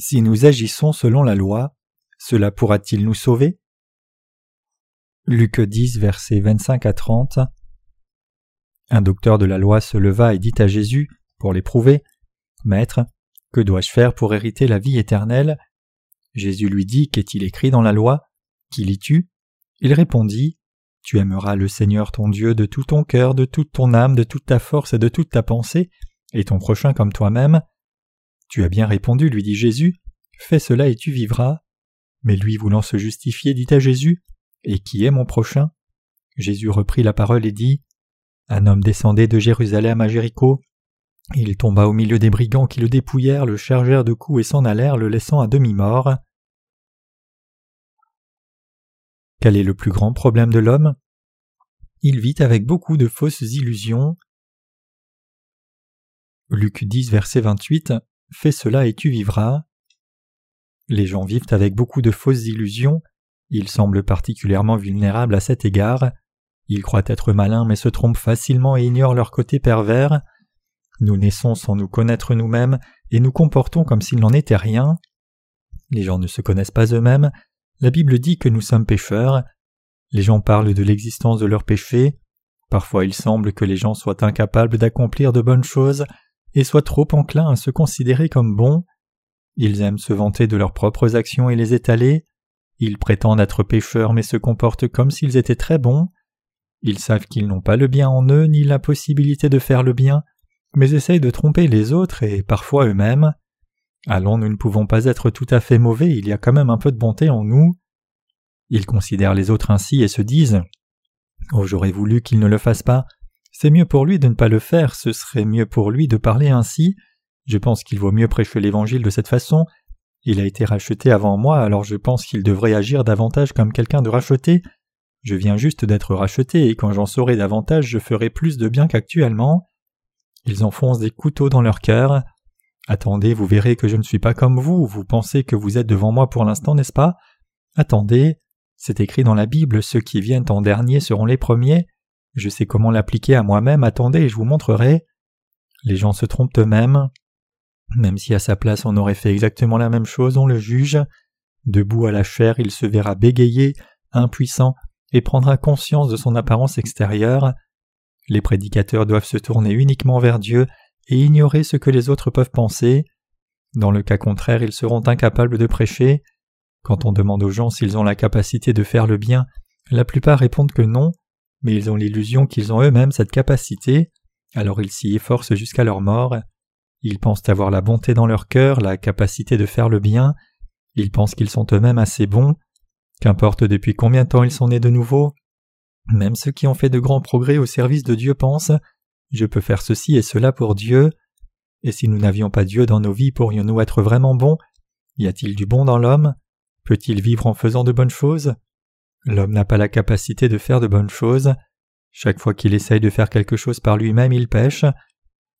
Si nous agissons selon la loi, cela pourra-t-il nous sauver? Luc 10, versets 25 à 30. Un docteur de la loi se leva et dit à Jésus, pour l'éprouver Maître, que dois-je faire pour hériter la vie éternelle? Jésus lui dit Qu'est-il écrit dans la loi? Qui lis-tu Il répondit Tu aimeras le Seigneur ton Dieu de tout ton cœur, de toute ton âme, de toute ta force et de toute ta pensée, et ton prochain comme toi-même. Tu as bien répondu, lui dit Jésus. Fais cela et tu vivras. Mais lui, voulant se justifier, dit à Jésus Et qui est mon prochain? Jésus reprit la parole et dit Un homme descendait de Jérusalem à Jéricho. Il tomba au milieu des brigands qui le dépouillèrent, le chargèrent de coups et s'en allèrent, le laissant à demi-mort. Quel est le plus grand problème de l'homme? Il vit avec beaucoup de fausses illusions. Luc 10, verset 28 Fais cela et tu vivras. Les gens vivent avec beaucoup de fausses illusions, ils semblent particulièrement vulnérables à cet égard, ils croient être malins mais se trompent facilement et ignorent leur côté pervers. Nous naissons sans nous connaître nous-mêmes et nous comportons comme s'il n'en était rien. Les gens ne se connaissent pas eux-mêmes, la Bible dit que nous sommes pécheurs. Les gens parlent de l'existence de leurs péchés. Parfois il semble que les gens soient incapables d'accomplir de bonnes choses et soient trop enclins à se considérer comme bons. Ils aiment se vanter de leurs propres actions et les étaler. Ils prétendent être pécheurs mais se comportent comme s'ils étaient très bons. Ils savent qu'ils n'ont pas le bien en eux ni la possibilité de faire le bien, mais essayent de tromper les autres et parfois eux-mêmes. Allons, nous ne pouvons pas être tout à fait mauvais, il y a quand même un peu de bonté en nous. Ils considèrent les autres ainsi et se disent Oh, j'aurais voulu qu'ils ne le fassent pas. C'est mieux pour lui de ne pas le faire, ce serait mieux pour lui de parler ainsi. Je pense qu'il vaut mieux prêcher l'Évangile de cette façon. Il a été racheté avant moi, alors je pense qu'il devrait agir davantage comme quelqu'un de racheté. Je viens juste d'être racheté, et quand j'en saurai davantage, je ferai plus de bien qu'actuellement. Ils enfoncent des couteaux dans leur cœur. Attendez, vous verrez que je ne suis pas comme vous, vous pensez que vous êtes devant moi pour l'instant, n'est-ce pas? Attendez, c'est écrit dans la Bible, ceux qui viennent en dernier seront les premiers. Je sais comment l'appliquer à moi-même, attendez et je vous montrerai. Les gens se trompent eux-mêmes. Même si à sa place on aurait fait exactement la même chose, on le juge. Debout à la chair, il se verra bégayer, impuissant, et prendra conscience de son apparence extérieure. Les prédicateurs doivent se tourner uniquement vers Dieu et ignorer ce que les autres peuvent penser. Dans le cas contraire, ils seront incapables de prêcher. Quand on demande aux gens s'ils ont la capacité de faire le bien, la plupart répondent que non, mais ils ont l'illusion qu'ils ont eux-mêmes cette capacité, alors ils s'y efforcent jusqu'à leur mort. Ils pensent avoir la bonté dans leur cœur, la capacité de faire le bien, ils pensent qu'ils sont eux-mêmes assez bons, qu'importe depuis combien de temps ils sont nés de nouveau. Même ceux qui ont fait de grands progrès au service de Dieu pensent Je peux faire ceci et cela pour Dieu. Et si nous n'avions pas Dieu dans nos vies, pourrions-nous être vraiment bons? Y a-t-il du bon dans l'homme? Peut-il vivre en faisant de bonnes choses? L'homme n'a pas la capacité de faire de bonnes choses. Chaque fois qu'il essaye de faire quelque chose par lui-même, il pêche.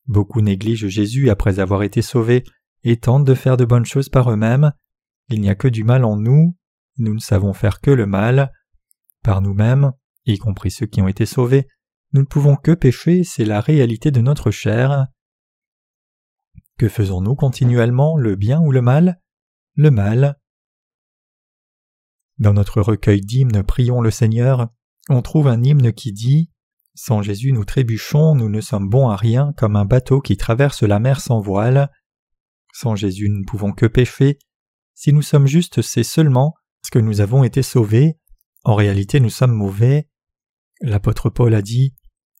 Beaucoup négligent Jésus après avoir été sauvés et tentent de faire de bonnes choses par eux-mêmes. Il n'y a que du mal en nous. Nous ne savons faire que le mal. Par nous-mêmes, y compris ceux qui ont été sauvés, nous ne pouvons que pécher, c'est la réalité de notre chair. Que faisons-nous continuellement, le bien ou le mal? Le mal. Dans notre recueil d'hymnes Prions le Seigneur, on trouve un hymne qui dit Sans Jésus nous trébuchons, nous ne sommes bons à rien comme un bateau qui traverse la mer sans voile. Sans Jésus nous ne pouvons que pécher. Si nous sommes justes, c'est seulement parce que nous avons été sauvés. En réalité, nous sommes mauvais. L'apôtre Paul a dit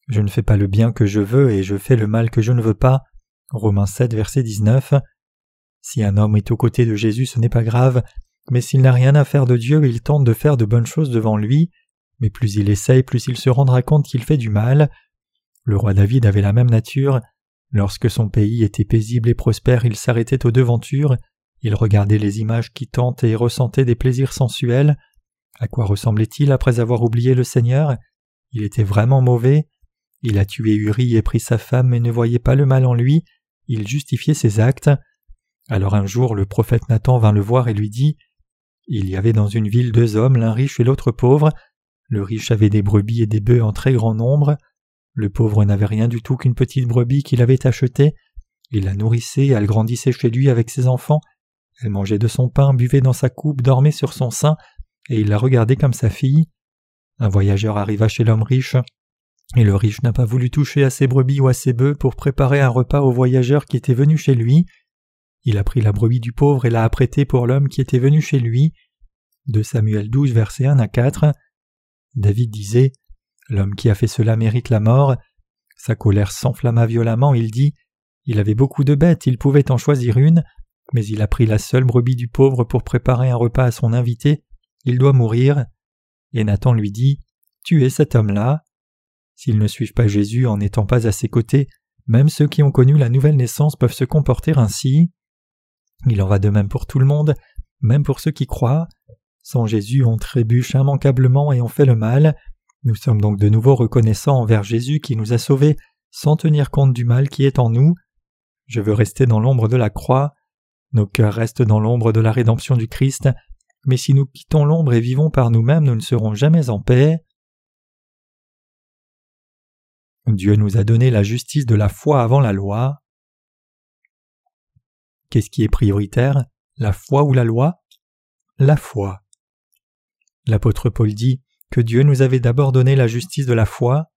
Je ne fais pas le bien que je veux et je fais le mal que je ne veux pas. Romains 7, verset 19. Si un homme est aux côtés de Jésus, ce n'est pas grave, mais s'il n'a rien à faire de Dieu, il tente de faire de bonnes choses devant lui, mais plus il essaye, plus il se rendra compte qu'il fait du mal. Le roi David avait la même nature. Lorsque son pays était paisible et prospère, il s'arrêtait aux devantures, il regardait les images qui tentent et ressentait des plaisirs sensuels. À quoi ressemblait-il après avoir oublié le Seigneur? Il était vraiment mauvais. Il a tué Uri et pris sa femme, mais ne voyait pas le mal en lui. Il justifiait ses actes. Alors un jour, le prophète Nathan vint le voir et lui dit il y avait dans une ville deux hommes, l'un riche et l'autre pauvre. Le riche avait des brebis et des bœufs en très grand nombre. Le pauvre n'avait rien du tout qu'une petite brebis qu'il avait achetée. Il la nourrissait, elle grandissait chez lui avec ses enfants. Elle mangeait de son pain, buvait dans sa coupe, dormait sur son sein, et il la regardait comme sa fille. Un voyageur arriva chez l'homme riche, et le riche n'a pas voulu toucher à ses brebis ou à ses bœufs pour préparer un repas au voyageur qui était venu chez lui. Il a pris la brebis du pauvre et l'a apprêtée pour l'homme qui était venu chez lui. De Samuel 12, versets 1 à 4. David disait L'homme qui a fait cela mérite la mort. Sa colère s'enflamma violemment, il dit Il avait beaucoup de bêtes, il pouvait en choisir une, mais il a pris la seule brebis du pauvre pour préparer un repas à son invité, il doit mourir. Et Nathan lui dit Tuez cet homme-là. S'ils ne suivent pas Jésus en n'étant pas à ses côtés, même ceux qui ont connu la nouvelle naissance peuvent se comporter ainsi. Il en va de même pour tout le monde, même pour ceux qui croient. Sans Jésus, on trébuche immanquablement et on fait le mal. Nous sommes donc de nouveau reconnaissants envers Jésus qui nous a sauvés sans tenir compte du mal qui est en nous. Je veux rester dans l'ombre de la croix. Nos cœurs restent dans l'ombre de la rédemption du Christ, mais si nous quittons l'ombre et vivons par nous-mêmes, nous ne serons jamais en paix. Dieu nous a donné la justice de la foi avant la loi. Qu'est-ce qui est prioritaire, la foi ou la loi? La foi. L'apôtre Paul dit que Dieu nous avait d'abord donné la justice de la foi.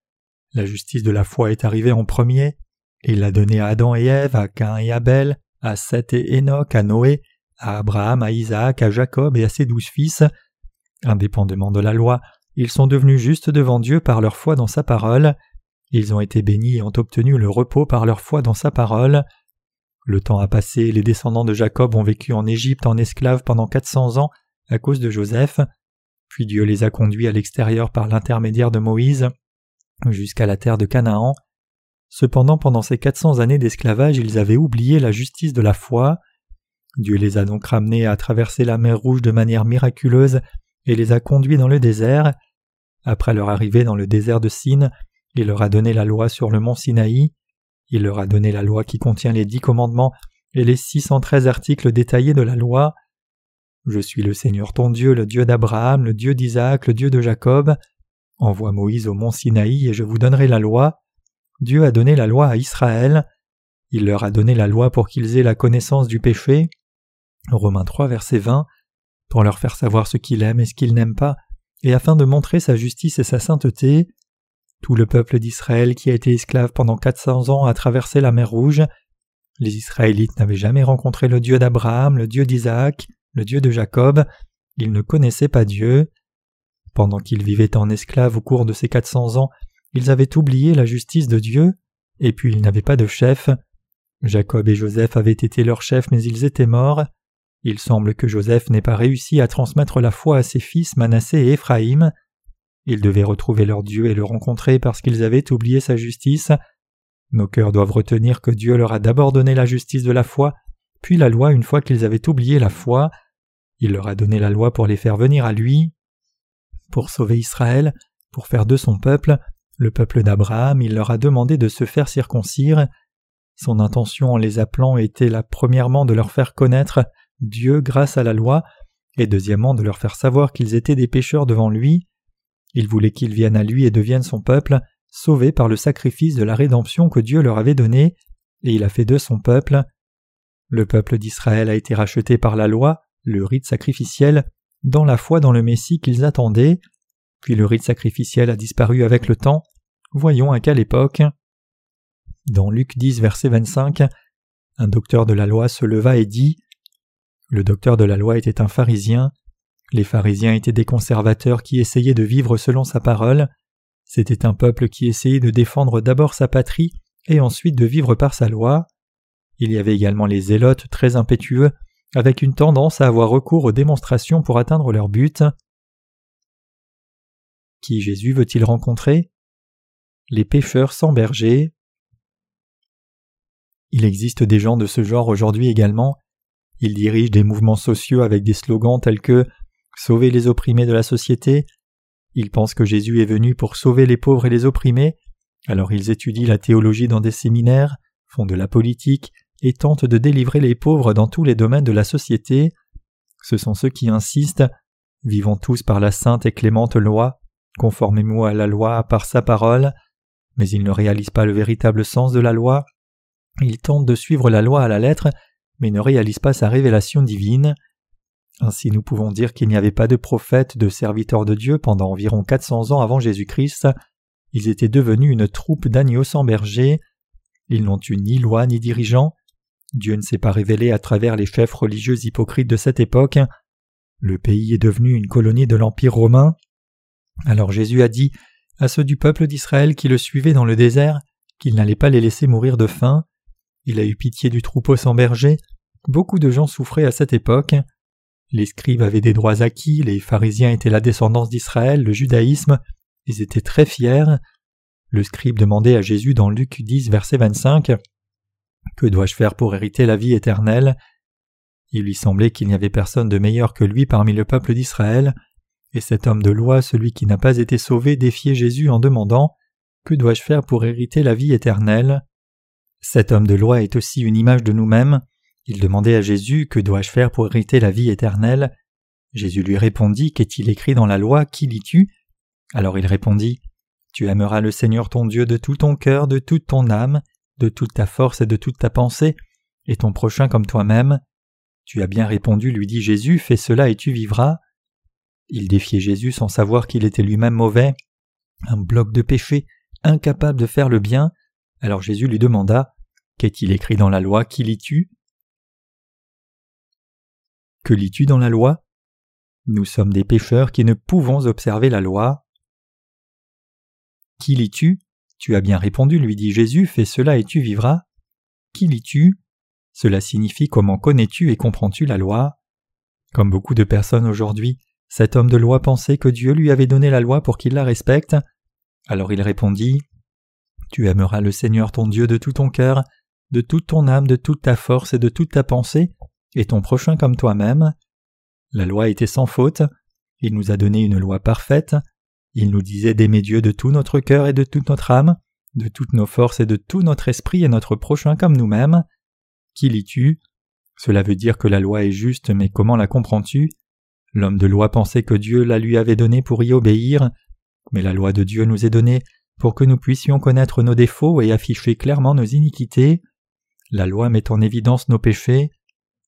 La justice de la foi est arrivée en premier, il l'a donnée à Adam et Ève, à Cain et Abel, à Seth et Enoch, à Noé, à Abraham, à Isaac, à Jacob et à ses douze fils. Indépendamment de la loi, ils sont devenus justes devant Dieu par leur foi dans sa parole. Ils ont été bénis et ont obtenu le repos par leur foi dans sa parole. Le temps a passé, les descendants de Jacob ont vécu en Égypte en esclaves pendant quatre cents ans à cause de Joseph, puis Dieu les a conduits à l'extérieur par l'intermédiaire de Moïse jusqu'à la terre de Canaan. Cependant, pendant ces quatre cents années d'esclavage, ils avaient oublié la justice de la foi. Dieu les a donc ramenés à traverser la mer Rouge de manière miraculeuse et les a conduits dans le désert. Après leur arrivée dans le désert de Sin, il leur a donné la loi sur le mont Sinaï. Il leur a donné la loi qui contient les dix commandements et les six cent treize articles détaillés de la loi. Je suis le Seigneur ton Dieu, le Dieu d'Abraham, le Dieu d'Isaac, le Dieu de Jacob. Envoie Moïse au mont Sinaï et je vous donnerai la loi. Dieu a donné la loi à Israël. Il leur a donné la loi pour qu'ils aient la connaissance du péché. Romains 3, verset 20, pour leur faire savoir ce qu'il aime et ce qu'il n'aime pas, et afin de montrer sa justice et sa sainteté. Tout le peuple d'Israël qui a été esclave pendant quatre cents ans a traversé la mer Rouge. Les Israélites n'avaient jamais rencontré le Dieu d'Abraham, le Dieu d'Isaac, le Dieu de Jacob, ils ne connaissaient pas Dieu. Pendant qu'ils vivaient en esclave au cours de ces quatre cents ans, ils avaient oublié la justice de Dieu, et puis ils n'avaient pas de chef. Jacob et Joseph avaient été leurs chefs, mais ils étaient morts. Il semble que Joseph n'ait pas réussi à transmettre la foi à ses fils Manassé et Éphraïm. Ils devaient retrouver leur Dieu et le rencontrer parce qu'ils avaient oublié sa justice. Nos cœurs doivent retenir que Dieu leur a d'abord donné la justice de la foi, puis la loi une fois qu'ils avaient oublié la foi. Il leur a donné la loi pour les faire venir à lui. Pour sauver Israël, pour faire de son peuple, le peuple d'Abraham, il leur a demandé de se faire circoncire. Son intention en les appelant était la premièrement de leur faire connaître Dieu grâce à la loi, et deuxièmement de leur faire savoir qu'ils étaient des pécheurs devant lui. Il voulait qu'ils viennent à lui et deviennent son peuple, sauvés par le sacrifice de la rédemption que Dieu leur avait donné, et il a fait d'eux son peuple. Le peuple d'Israël a été racheté par la loi, le rite sacrificiel, dans la foi dans le Messie qu'ils attendaient, puis le rite sacrificiel a disparu avec le temps. Voyons à quelle époque. Dans Luc 10, verset 25, un docteur de la loi se leva et dit Le docteur de la loi était un pharisien. Les pharisiens étaient des conservateurs qui essayaient de vivre selon sa parole. C'était un peuple qui essayait de défendre d'abord sa patrie et ensuite de vivre par sa loi. Il y avait également les zélotes très impétueux, avec une tendance à avoir recours aux démonstrations pour atteindre leur but. Qui Jésus veut-il rencontrer? Les pécheurs sans berger. Il existe des gens de ce genre aujourd'hui également. Ils dirigent des mouvements sociaux avec des slogans tels que Sauver les opprimés de la société. Ils pensent que Jésus est venu pour sauver les pauvres et les opprimés, alors ils étudient la théologie dans des séminaires, font de la politique et tentent de délivrer les pauvres dans tous les domaines de la société. Ce sont ceux qui insistent Vivons tous par la sainte et clémente loi, conformez-vous à la loi par sa parole, mais ils ne réalisent pas le véritable sens de la loi. Ils tentent de suivre la loi à la lettre, mais ne réalisent pas sa révélation divine. Ainsi nous pouvons dire qu'il n'y avait pas de prophètes, de serviteurs de Dieu pendant environ 400 ans avant Jésus-Christ. Ils étaient devenus une troupe d'agneaux sans berger. Ils n'ont eu ni loi ni dirigeants. Dieu ne s'est pas révélé à travers les chefs religieux hypocrites de cette époque. Le pays est devenu une colonie de l'Empire romain. Alors Jésus a dit à ceux du peuple d'Israël qui le suivaient dans le désert qu'il n'allait pas les laisser mourir de faim. Il a eu pitié du troupeau sans berger. Beaucoup de gens souffraient à cette époque. Les scribes avaient des droits acquis, les pharisiens étaient la descendance d'Israël, le judaïsme, ils étaient très fiers. Le scribe demandait à Jésus dans Luc 10, verset 25 Que dois-je faire pour hériter la vie éternelle? Il lui semblait qu'il n'y avait personne de meilleur que lui parmi le peuple d'Israël, et cet homme de loi, celui qui n'a pas été sauvé, défiait Jésus en demandant Que dois-je faire pour hériter la vie éternelle? Cet homme de loi est aussi une image de nous-mêmes. Il demandait à Jésus Que dois-je faire pour hériter la vie éternelle? Jésus lui répondit Qu'est-il écrit dans la loi? Qui lis-tu? Alors il répondit Tu aimeras le Seigneur ton Dieu de tout ton cœur, de toute ton âme, de toute ta force et de toute ta pensée, et ton prochain comme toi-même. Tu as bien répondu, lui dit Jésus, fais cela et tu vivras. Il défiait Jésus sans savoir qu'il était lui-même mauvais, un bloc de péché, incapable de faire le bien. Alors Jésus lui demanda Qu'est-il écrit dans la loi? Qui lis-tu? Que lis-tu dans la loi? Nous sommes des pécheurs qui ne pouvons observer la loi. Qui lis-tu? Tu as bien répondu, lui dit Jésus, fais cela et tu vivras. Qui lis-tu? Cela signifie comment connais-tu et comprends-tu la loi? Comme beaucoup de personnes aujourd'hui, cet homme de loi pensait que Dieu lui avait donné la loi pour qu'il la respecte. Alors il répondit Tu aimeras le Seigneur ton Dieu de tout ton cœur, de toute ton âme, de toute ta force et de toute ta pensée, et ton prochain comme toi-même. La loi était sans faute, il nous a donné une loi parfaite, il nous disait d'aimer Dieu de tout notre cœur et de toute notre âme, de toutes nos forces et de tout notre esprit et notre prochain comme nous-mêmes. Qui lis-tu? Cela veut dire que la loi est juste, mais comment la comprends-tu? L'homme de loi pensait que Dieu la lui avait donnée pour y obéir, mais la loi de Dieu nous est donnée pour que nous puissions connaître nos défauts et afficher clairement nos iniquités. La loi met en évidence nos péchés.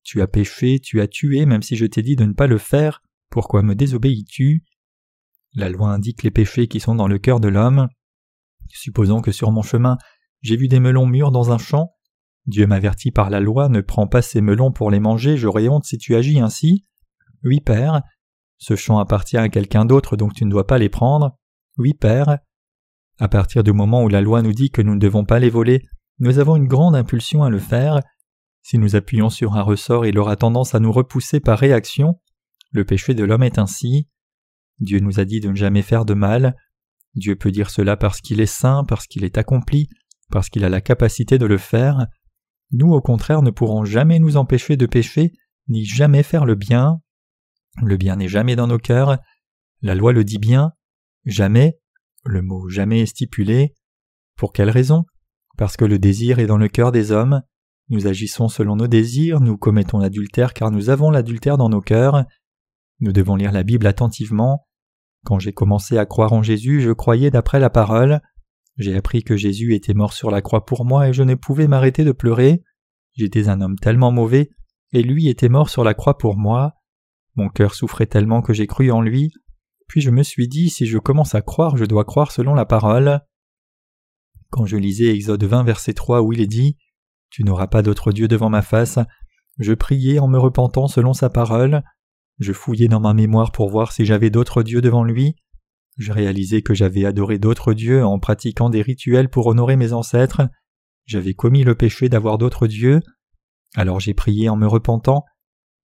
Tu as péché, tu as tué, même si je t'ai dit de ne pas le faire, pourquoi me désobéis-tu? La loi indique les péchés qui sont dans le cœur de l'homme. Supposons que sur mon chemin j'ai vu des melons mûrs dans un champ. Dieu m'avertit par la loi, ne prends pas ces melons pour les manger, j'aurai honte si tu agis ainsi. Oui, Père. Ce champ appartient à quelqu'un d'autre, donc tu ne dois pas les prendre. Oui, Père. À partir du moment où la loi nous dit que nous ne devons pas les voler, nous avons une grande impulsion à le faire. Si nous appuyons sur un ressort, il aura tendance à nous repousser par réaction. Le péché de l'homme est ainsi. Dieu nous a dit de ne jamais faire de mal. Dieu peut dire cela parce qu'il est saint, parce qu'il est accompli, parce qu'il a la capacité de le faire. Nous, au contraire, ne pourrons jamais nous empêcher de pécher, ni jamais faire le bien. Le bien n'est jamais dans nos cœurs. La loi le dit bien. Jamais. Le mot jamais est stipulé. Pour quelle raison? Parce que le désir est dans le cœur des hommes. Nous agissons selon nos désirs, nous commettons l'adultère car nous avons l'adultère dans nos cœurs. Nous devons lire la Bible attentivement. Quand j'ai commencé à croire en Jésus, je croyais d'après la parole. J'ai appris que Jésus était mort sur la croix pour moi et je ne pouvais m'arrêter de pleurer. J'étais un homme tellement mauvais, et lui était mort sur la croix pour moi. Mon cœur souffrait tellement que j'ai cru en lui, puis je me suis dit si je commence à croire, je dois croire selon la parole. Quand je lisais Exode 20 verset 3 où il est dit Tu n'auras pas d'autre Dieu devant ma face, je priais en me repentant selon sa parole, je fouillais dans ma mémoire pour voir si j'avais d'autres dieux devant lui, je réalisais que j'avais adoré d'autres dieux en pratiquant des rituels pour honorer mes ancêtres, j'avais commis le péché d'avoir d'autres dieux, alors j'ai prié en me repentant,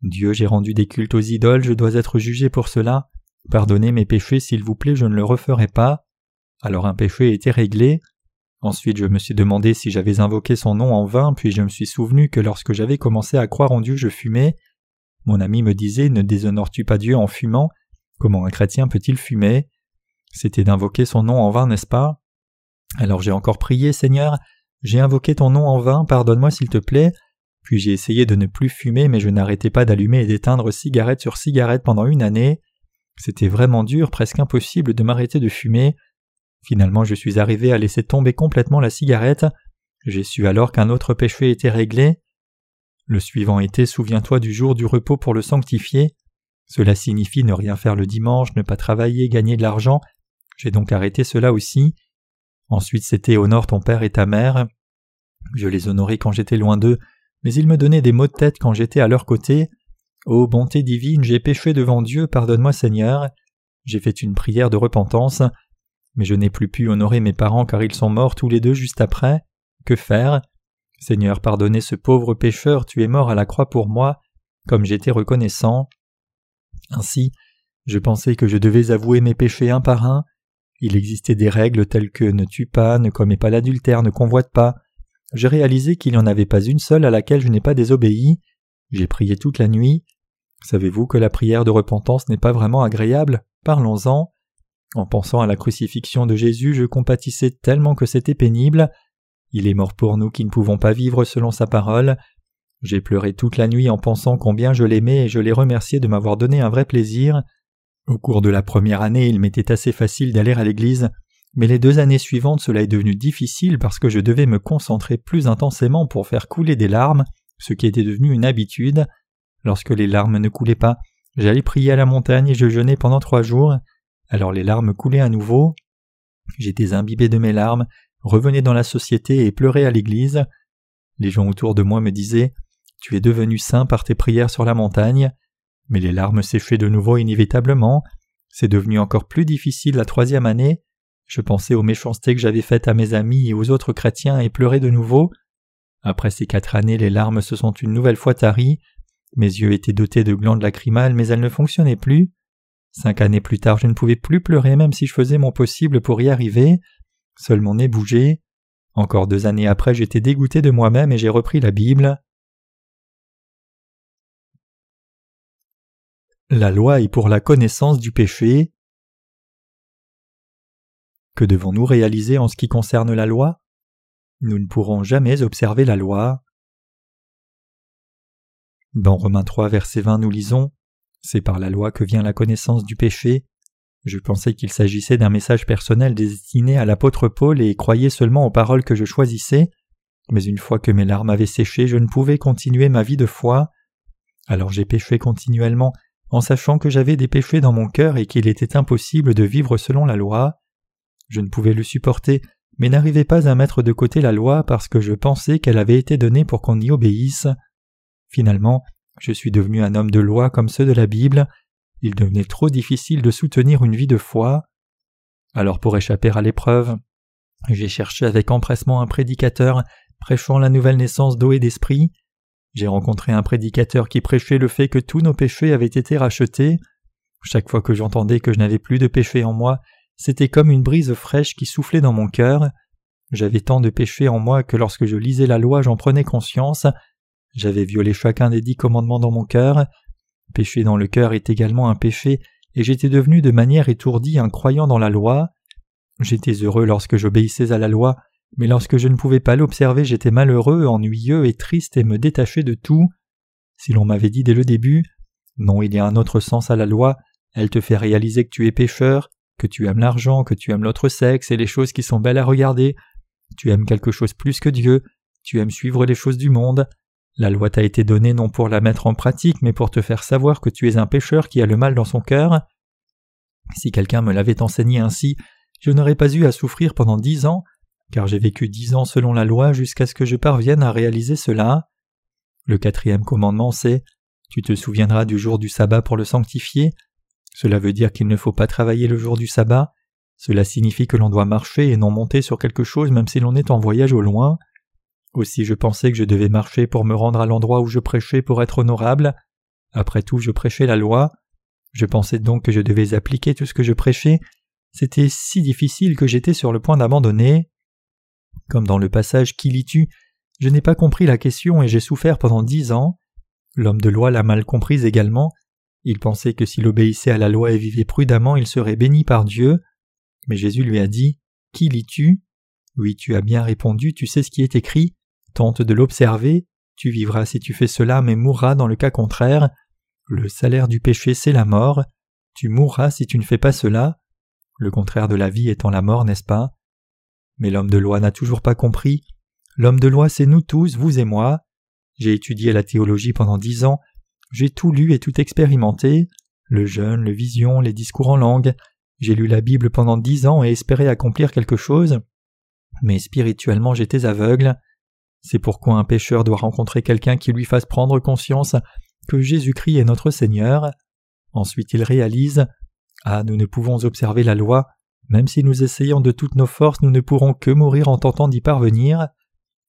Dieu, j'ai rendu des cultes aux idoles, je dois être jugé pour cela. Pardonnez mes péchés, s'il vous plaît, je ne le referai pas. Alors un péché était réglé. Ensuite je me suis demandé si j'avais invoqué son nom en vain, puis je me suis souvenu que lorsque j'avais commencé à croire en Dieu, je fumais. Mon ami me disait Ne déshonores-tu pas Dieu en fumant? Comment un chrétien peut-il fumer? C'était d'invoquer son nom en vain, n'est-ce pas? Alors j'ai encore prié, Seigneur, j'ai invoqué ton nom en vain, pardonne-moi s'il te plaît, puis j'ai essayé de ne plus fumer, mais je n'arrêtais pas d'allumer et d'éteindre cigarette sur cigarette pendant une année. C'était vraiment dur, presque impossible de m'arrêter de fumer. Finalement, je suis arrivé à laisser tomber complètement la cigarette. J'ai su alors qu'un autre péché était réglé. Le suivant était Souviens-toi du jour du repos pour le sanctifier. Cela signifie ne rien faire le dimanche, ne pas travailler, gagner de l'argent. J'ai donc arrêté cela aussi. Ensuite c'était Honore ton père et ta mère. Je les honorais quand j'étais loin d'eux, mais ils me donnaient des maux de tête quand j'étais à leur côté. Ô bonté divine, j'ai péché devant Dieu, pardonne-moi Seigneur. J'ai fait une prière de repentance, mais je n'ai plus pu honorer mes parents car ils sont morts tous les deux juste après. Que faire? Seigneur, pardonnez ce pauvre pécheur, tu es mort à la croix pour moi, comme j'étais reconnaissant. Ainsi, je pensais que je devais avouer mes péchés un par un. Il existait des règles telles que ne tue pas, ne commets pas l'adultère, ne convoite pas. J'ai réalisé qu'il n'y en avait pas une seule à laquelle je n'ai pas désobéi. J'ai prié toute la nuit. Savez-vous que la prière de repentance n'est pas vraiment agréable? Parlons-en. En pensant à la crucifixion de Jésus, je compatissais tellement que c'était pénible. Il est mort pour nous qui ne pouvons pas vivre selon sa parole. J'ai pleuré toute la nuit en pensant combien je l'aimais et je l'ai remercié de m'avoir donné un vrai plaisir. Au cours de la première année, il m'était assez facile d'aller à l'église, mais les deux années suivantes cela est devenu difficile parce que je devais me concentrer plus intensément pour faire couler des larmes, ce qui était devenu une habitude. Lorsque les larmes ne coulaient pas, j'allais prier à la montagne et je jeûnais pendant trois jours. Alors les larmes coulaient à nouveau. J'étais imbibé de mes larmes, revenais dans la société et pleurais à l'église. Les gens autour de moi me disaient Tu es devenu saint par tes prières sur la montagne. Mais les larmes séchaient de nouveau inévitablement. C'est devenu encore plus difficile la troisième année. Je pensais aux méchancetés que j'avais faites à mes amis et aux autres chrétiens et pleurais de nouveau. Après ces quatre années, les larmes se sont une nouvelle fois taries. Mes yeux étaient dotés de glandes lacrymales, mais elles ne fonctionnaient plus. Cinq années plus tard, je ne pouvais plus pleurer même si je faisais mon possible pour y arriver. Seul mon nez bougeait. Encore deux années après, j'étais dégoûté de moi-même et j'ai repris la Bible. La loi est pour la connaissance du péché. Que devons-nous réaliser en ce qui concerne la loi? Nous ne pourrons jamais observer la loi. Dans Romains 3, verset 20, nous lisons C'est par la loi que vient la connaissance du péché. Je pensais qu'il s'agissait d'un message personnel destiné à l'apôtre Paul et croyais seulement aux paroles que je choisissais, mais une fois que mes larmes avaient séché, je ne pouvais continuer ma vie de foi. Alors j'ai péché continuellement en sachant que j'avais des péchés dans mon cœur et qu'il était impossible de vivre selon la loi. Je ne pouvais le supporter, mais n'arrivais pas à mettre de côté la loi parce que je pensais qu'elle avait été donnée pour qu'on y obéisse. Finalement, je suis devenu un homme de loi comme ceux de la Bible. Il devenait trop difficile de soutenir une vie de foi. Alors pour échapper à l'épreuve, j'ai cherché avec empressement un prédicateur prêchant la nouvelle naissance d'eau et d'esprit. J'ai rencontré un prédicateur qui prêchait le fait que tous nos péchés avaient été rachetés. Chaque fois que j'entendais que je n'avais plus de péché en moi, c'était comme une brise fraîche qui soufflait dans mon cœur. J'avais tant de péchés en moi que lorsque je lisais la loi j'en prenais conscience. J'avais violé chacun des dix commandements dans mon cœur. Péché dans le cœur est également un péché, et j'étais devenu de manière étourdie un croyant dans la loi. J'étais heureux lorsque j'obéissais à la loi, mais lorsque je ne pouvais pas l'observer, j'étais malheureux, ennuyeux et triste et me détachais de tout. Si l'on m'avait dit dès le début Non, il y a un autre sens à la loi, elle te fait réaliser que tu es pécheur, que tu aimes l'argent, que tu aimes l'autre sexe et les choses qui sont belles à regarder, tu aimes quelque chose plus que Dieu, tu aimes suivre les choses du monde. La loi t'a été donnée non pour la mettre en pratique, mais pour te faire savoir que tu es un pécheur qui a le mal dans son cœur. Si quelqu'un me l'avait enseigné ainsi, je n'aurais pas eu à souffrir pendant dix ans, car j'ai vécu dix ans selon la loi jusqu'à ce que je parvienne à réaliser cela. Le quatrième commandement c'est Tu te souviendras du jour du sabbat pour le sanctifier. Cela veut dire qu'il ne faut pas travailler le jour du sabbat. Cela signifie que l'on doit marcher et non monter sur quelque chose même si l'on est en voyage au loin. Aussi je pensais que je devais marcher pour me rendre à l'endroit où je prêchais pour être honorable. Après tout je prêchais la loi. Je pensais donc que je devais appliquer tout ce que je prêchais. C'était si difficile que j'étais sur le point d'abandonner. Comme dans le passage Qui lis tu je n'ai pas compris la question et j'ai souffert pendant dix ans. L'homme de loi l'a mal comprise également. Il pensait que s'il obéissait à la loi et vivait prudemment, il serait béni par Dieu. Mais Jésus lui a dit Qui lis-tu? Oui, tu as bien répondu, tu sais ce qui est écrit. Tente de l'observer. Tu vivras si tu fais cela, mais mourras dans le cas contraire. Le salaire du péché, c'est la mort. Tu mourras si tu ne fais pas cela. Le contraire de la vie étant la mort, n'est-ce pas? Mais l'homme de loi n'a toujours pas compris. L'homme de loi, c'est nous tous, vous et moi. J'ai étudié la théologie pendant dix ans, j'ai tout lu et tout expérimenté, le jeûne, le vision, les discours en langue, j'ai lu la Bible pendant dix ans et espéré accomplir quelque chose, mais spirituellement j'étais aveugle. C'est pourquoi un pécheur doit rencontrer quelqu'un qui lui fasse prendre conscience que Jésus-Christ est notre Seigneur. Ensuite il réalise Ah, nous ne pouvons observer la loi, même si nous essayons de toutes nos forces, nous ne pourrons que mourir en tentant d'y parvenir.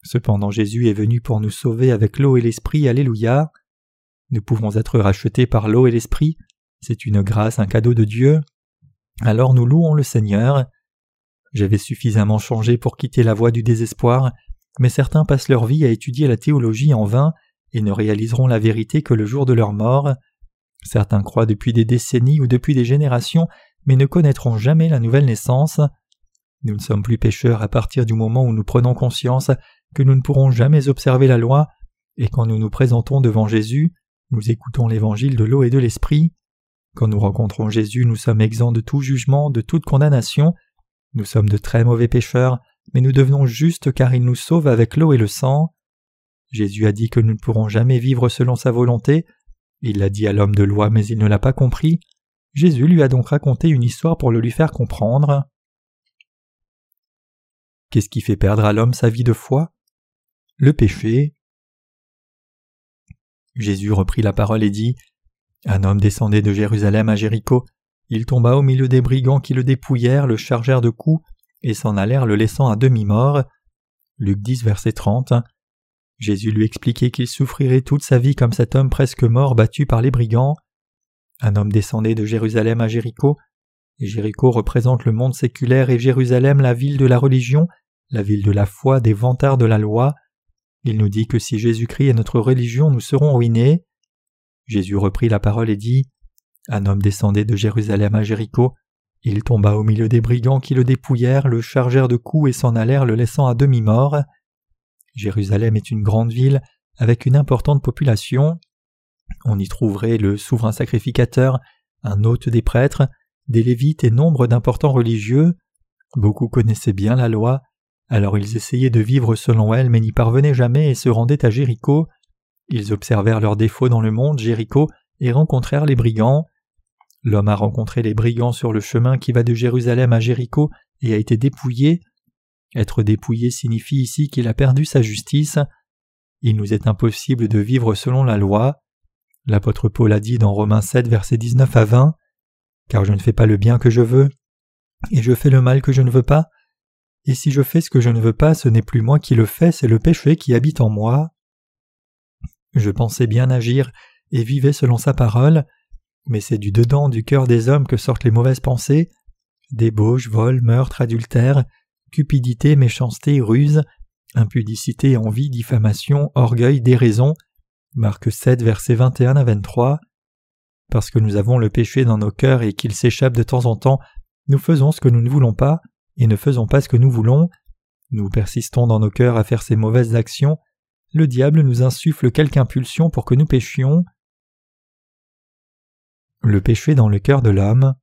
Cependant Jésus est venu pour nous sauver avec l'eau et l'esprit, Alléluia. Nous pouvons être rachetés par l'eau et l'esprit, c'est une grâce, un cadeau de Dieu. Alors nous louons le Seigneur. J'avais suffisamment changé pour quitter la voie du désespoir, mais certains passent leur vie à étudier la théologie en vain et ne réaliseront la vérité que le jour de leur mort. Certains croient depuis des décennies ou depuis des générations, mais ne connaîtront jamais la nouvelle naissance. Nous ne sommes plus pécheurs à partir du moment où nous prenons conscience que nous ne pourrons jamais observer la loi, et quand nous nous présentons devant Jésus, nous écoutons l'évangile de l'eau et de l'esprit. Quand nous rencontrons Jésus, nous sommes exempts de tout jugement, de toute condamnation. Nous sommes de très mauvais pécheurs, mais nous devenons justes car il nous sauve avec l'eau et le sang. Jésus a dit que nous ne pourrons jamais vivre selon sa volonté. Il l'a dit à l'homme de loi, mais il ne l'a pas compris. Jésus lui a donc raconté une histoire pour le lui faire comprendre. Qu'est-ce qui fait perdre à l'homme sa vie de foi? Le péché. Jésus reprit la parole et dit un homme descendait de Jérusalem à Jéricho. Il tomba au milieu des brigands qui le dépouillèrent, le chargèrent de coups et s'en allèrent le laissant à demi-mort. Luc 10, verset 30. Jésus lui expliquait qu'il souffrirait toute sa vie comme cet homme presque mort battu par les brigands. Un homme descendait de Jérusalem à Jéricho. Et Jéricho représente le monde séculaire et Jérusalem la ville de la religion, la ville de la foi, des vantards de la loi. Il nous dit que si Jésus-Christ est notre religion, nous serons ruinés. Jésus reprit la parole et dit Un homme descendait de Jérusalem à Jéricho. Il tomba au milieu des brigands qui le dépouillèrent, le chargèrent de coups et s'en allèrent le laissant à demi-mort. Jérusalem est une grande ville avec une importante population. On y trouverait le souverain sacrificateur, un hôte des prêtres, des lévites et nombre d'importants religieux. Beaucoup connaissaient bien la loi, alors ils essayaient de vivre selon elle mais n'y parvenaient jamais et se rendaient à Jéricho. Ils observèrent leurs défauts dans le monde, Jéricho, et rencontrèrent les brigands. L'homme a rencontré les brigands sur le chemin qui va de Jérusalem à Jéricho et a été dépouillé. Être dépouillé signifie ici qu'il a perdu sa justice. Il nous est impossible de vivre selon la loi. L'apôtre Paul a dit dans Romains 7, versets 19 à 20 Car je ne fais pas le bien que je veux, et je fais le mal que je ne veux pas. Et si je fais ce que je ne veux pas, ce n'est plus moi qui le fais, c'est le péché qui habite en moi. Je pensais bien agir et vivais selon sa parole, mais c'est du dedans du cœur des hommes que sortent les mauvaises pensées débauche, vol, meurtre, adultère, cupidité, méchanceté, ruse, impudicité, envie, diffamation, orgueil, déraison. Marc 7, versets 21 à 23. Parce que nous avons le péché dans nos cœurs et qu'il s'échappe de temps en temps, nous faisons ce que nous ne voulons pas et ne faisons pas ce que nous voulons. Nous persistons dans nos cœurs à faire ces mauvaises actions le diable nous insuffle quelque impulsion pour que nous péchions. Le péché dans le cœur de l'homme.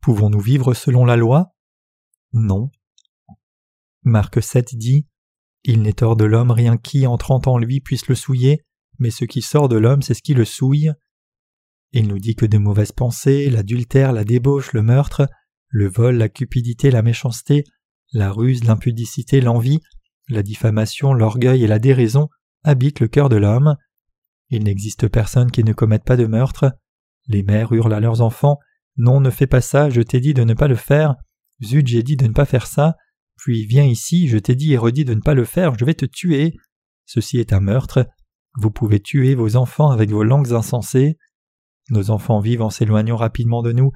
Pouvons-nous vivre selon la loi? Non. Marc 7 dit Il n'est hors de l'homme rien qui, entrant en lui, puisse le souiller, mais ce qui sort de l'homme, c'est ce qui le souille. Il nous dit que de mauvaises pensées, l'adultère, la débauche, le meurtre, le vol, la cupidité, la méchanceté, la ruse, l'impudicité, l'envie, la diffamation, l'orgueil et la déraison habitent le cœur de l'homme. Il n'existe personne qui ne commette pas de meurtre. Les mères hurlent à leurs enfants Non, ne fais pas ça, je t'ai dit de ne pas le faire. Zut, j'ai dit de ne pas faire ça. Puis viens ici, je t'ai dit et redit de ne pas le faire, je vais te tuer. Ceci est un meurtre. Vous pouvez tuer vos enfants avec vos langues insensées. Nos enfants vivent en s'éloignant rapidement de nous,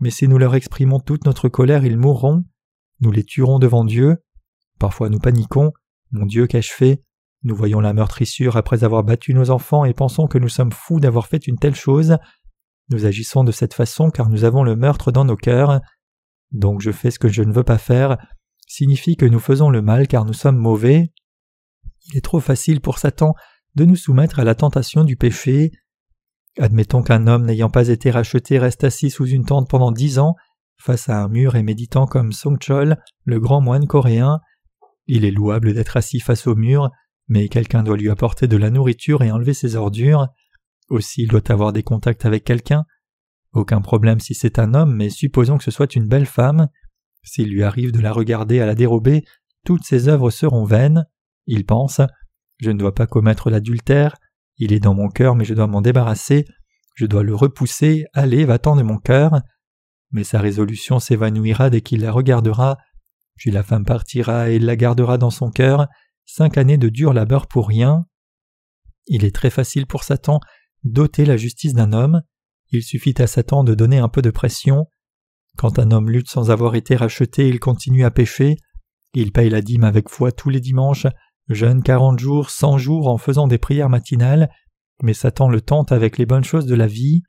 mais si nous leur exprimons toute notre colère, ils mourront. Nous les tuerons devant Dieu. Parfois nous paniquons. Mon Dieu, qu'ai-je fait? Nous voyons la meurtrissure après avoir battu nos enfants et pensons que nous sommes fous d'avoir fait une telle chose. Nous agissons de cette façon car nous avons le meurtre dans nos cœurs. Donc je fais ce que je ne veux pas faire signifie que nous faisons le mal car nous sommes mauvais. Il est trop facile pour Satan de nous soumettre à la tentation du péché. Admettons qu'un homme n'ayant pas été racheté reste assis sous une tente pendant dix ans, face à un mur et méditant comme Song Chol, le grand moine coréen. Il est louable d'être assis face au mur, mais quelqu'un doit lui apporter de la nourriture et enlever ses ordures. Aussi il doit avoir des contacts avec quelqu'un. Aucun problème si c'est un homme, mais supposons que ce soit une belle femme. S'il lui arrive de la regarder à la dérober, toutes ses œuvres seront vaines. Il pense Je ne dois pas commettre l'adultère, il est dans mon cœur, mais je dois m'en débarrasser, je dois le repousser, allez, va-t'en de mon cœur. Mais sa résolution s'évanouira dès qu'il la regardera, puis la femme partira et il la gardera dans son cœur, cinq années de dur labeur pour rien. Il est très facile pour Satan d'ôter la justice d'un homme, il suffit à Satan de donner un peu de pression. Quand un homme lutte sans avoir été racheté, il continue à pécher, il paye la dîme avec foi tous les dimanches, jeûne quarante jours, cent jours en faisant des prières matinales, mais Satan le tente avec les bonnes choses de la vie.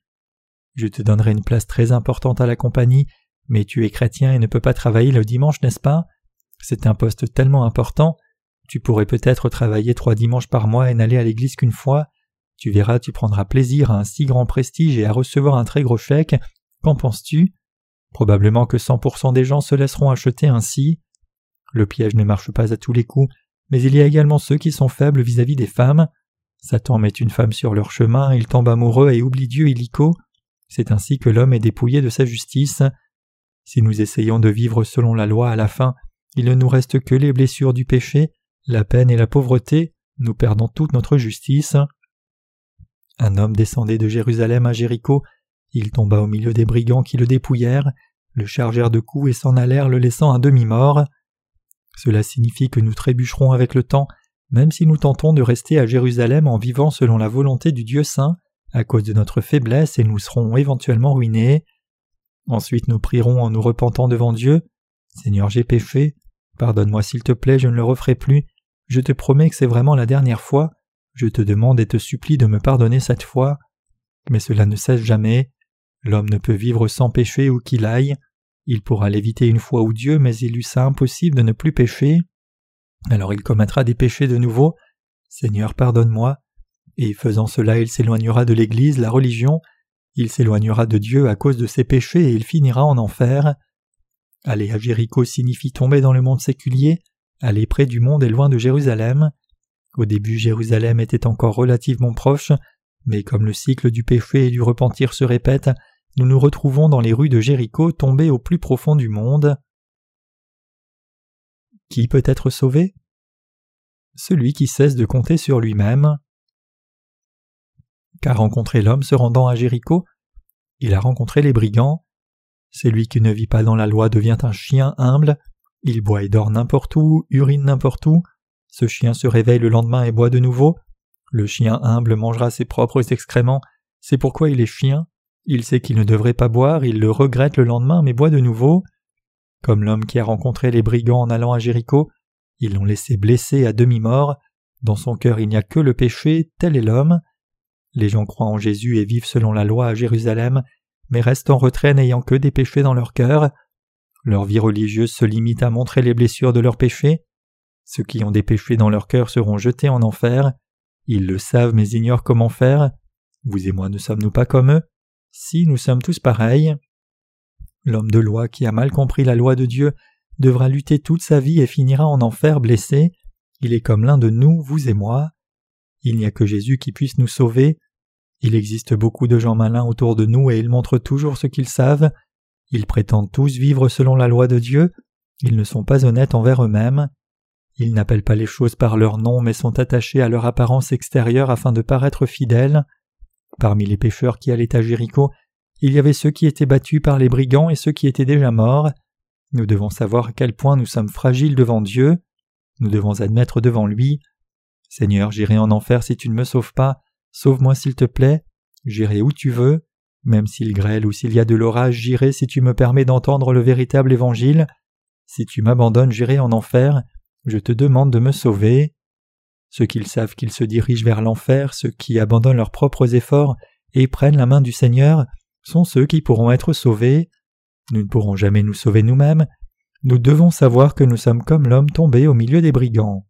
Je te donnerai une place très importante à la compagnie, mais tu es chrétien et ne peux pas travailler le dimanche, n'est-ce pas? C'est un poste tellement important. Tu pourrais peut-être travailler trois dimanches par mois et n'aller à l'église qu'une fois. Tu verras, tu prendras plaisir à un si grand prestige et à recevoir un très gros chèque. Qu'en penses-tu? Probablement que 100% des gens se laisseront acheter ainsi. Le piège ne marche pas à tous les coups, mais il y a également ceux qui sont faibles vis-à-vis des femmes. Satan met une femme sur leur chemin, il tombe amoureux et oublie Dieu illico. C'est ainsi que l'homme est dépouillé de sa justice. Si nous essayons de vivre selon la loi à la fin, il ne nous reste que les blessures du péché, la peine et la pauvreté, nous perdons toute notre justice. Un homme descendait de Jérusalem à Jéricho, il tomba au milieu des brigands qui le dépouillèrent, le chargèrent de coups et s'en allèrent le laissant à demi-mort. Cela signifie que nous trébucherons avec le temps, même si nous tentons de rester à Jérusalem en vivant selon la volonté du Dieu saint, à cause de notre faiblesse et nous serons éventuellement ruinés. Ensuite nous prierons en nous repentant devant Dieu. Seigneur, j'ai péché, pardonne-moi s'il te plaît, je ne le referai plus, je te promets que c'est vraiment la dernière fois, je te demande et te supplie de me pardonner cette fois. Mais cela ne cesse jamais. L'homme ne peut vivre sans péché où qu'il aille. Il pourra l'éviter une fois ou Dieu, mais il lui sera impossible de ne plus pécher. Alors il commettra des péchés de nouveau. Seigneur, pardonne-moi. Et faisant cela, il s'éloignera de l'Église, la religion, il s'éloignera de Dieu à cause de ses péchés et il finira en enfer. Aller à Jéricho signifie tomber dans le monde séculier, aller près du monde et loin de Jérusalem. Au début, Jérusalem était encore relativement proche, mais comme le cycle du péché et du repentir se répète, nous nous retrouvons dans les rues de Jéricho tombés au plus profond du monde. Qui peut être sauvé? Celui qui cesse de compter sur lui-même. Qu'a rencontré l'homme se rendant à Jéricho? Il a rencontré les brigands. Celui qui ne vit pas dans la loi devient un chien humble, il boit et dort n'importe où, urine n'importe où, ce chien se réveille le lendemain et boit de nouveau, le chien humble mangera ses propres excréments, c'est pourquoi il est chien, il sait qu'il ne devrait pas boire, il le regrette le lendemain mais boit de nouveau. Comme l'homme qui a rencontré les brigands en allant à Jéricho, ils l'ont laissé blessé à demi-mort, dans son cœur il n'y a que le péché, tel est l'homme. Les gens croient en Jésus et vivent selon la loi à Jérusalem, mais restent en retrait n'ayant que des péchés dans leur cœur. Leur vie religieuse se limite à montrer les blessures de leurs péchés. Ceux qui ont des péchés dans leur cœur seront jetés en enfer. Ils le savent mais ignorent comment faire. Vous et moi ne sommes-nous pas comme eux? Si, nous sommes tous pareils. L'homme de loi qui a mal compris la loi de Dieu devra lutter toute sa vie et finira en enfer blessé. Il est comme l'un de nous, vous et moi. Il n'y a que Jésus qui puisse nous sauver. Il existe beaucoup de gens malins autour de nous et ils montrent toujours ce qu'ils savent. Ils prétendent tous vivre selon la loi de Dieu. Ils ne sont pas honnêtes envers eux-mêmes. Ils n'appellent pas les choses par leur nom mais sont attachés à leur apparence extérieure afin de paraître fidèles. Parmi les pécheurs qui allaient à Jéricho, il y avait ceux qui étaient battus par les brigands et ceux qui étaient déjà morts. Nous devons savoir à quel point nous sommes fragiles devant Dieu. Nous devons admettre devant lui Seigneur, j'irai en enfer si tu ne me sauves pas. Sauve-moi s'il te plaît. J'irai où tu veux. Même s'il grêle ou s'il y a de l'orage, j'irai si tu me permets d'entendre le véritable évangile. Si tu m'abandonnes, j'irai en enfer. Je te demande de me sauver. Ceux qui savent qu'ils se dirigent vers l'enfer, ceux qui abandonnent leurs propres efforts et prennent la main du Seigneur, sont ceux qui pourront être sauvés. Nous ne pourrons jamais nous sauver nous-mêmes. Nous devons savoir que nous sommes comme l'homme tombé au milieu des brigands.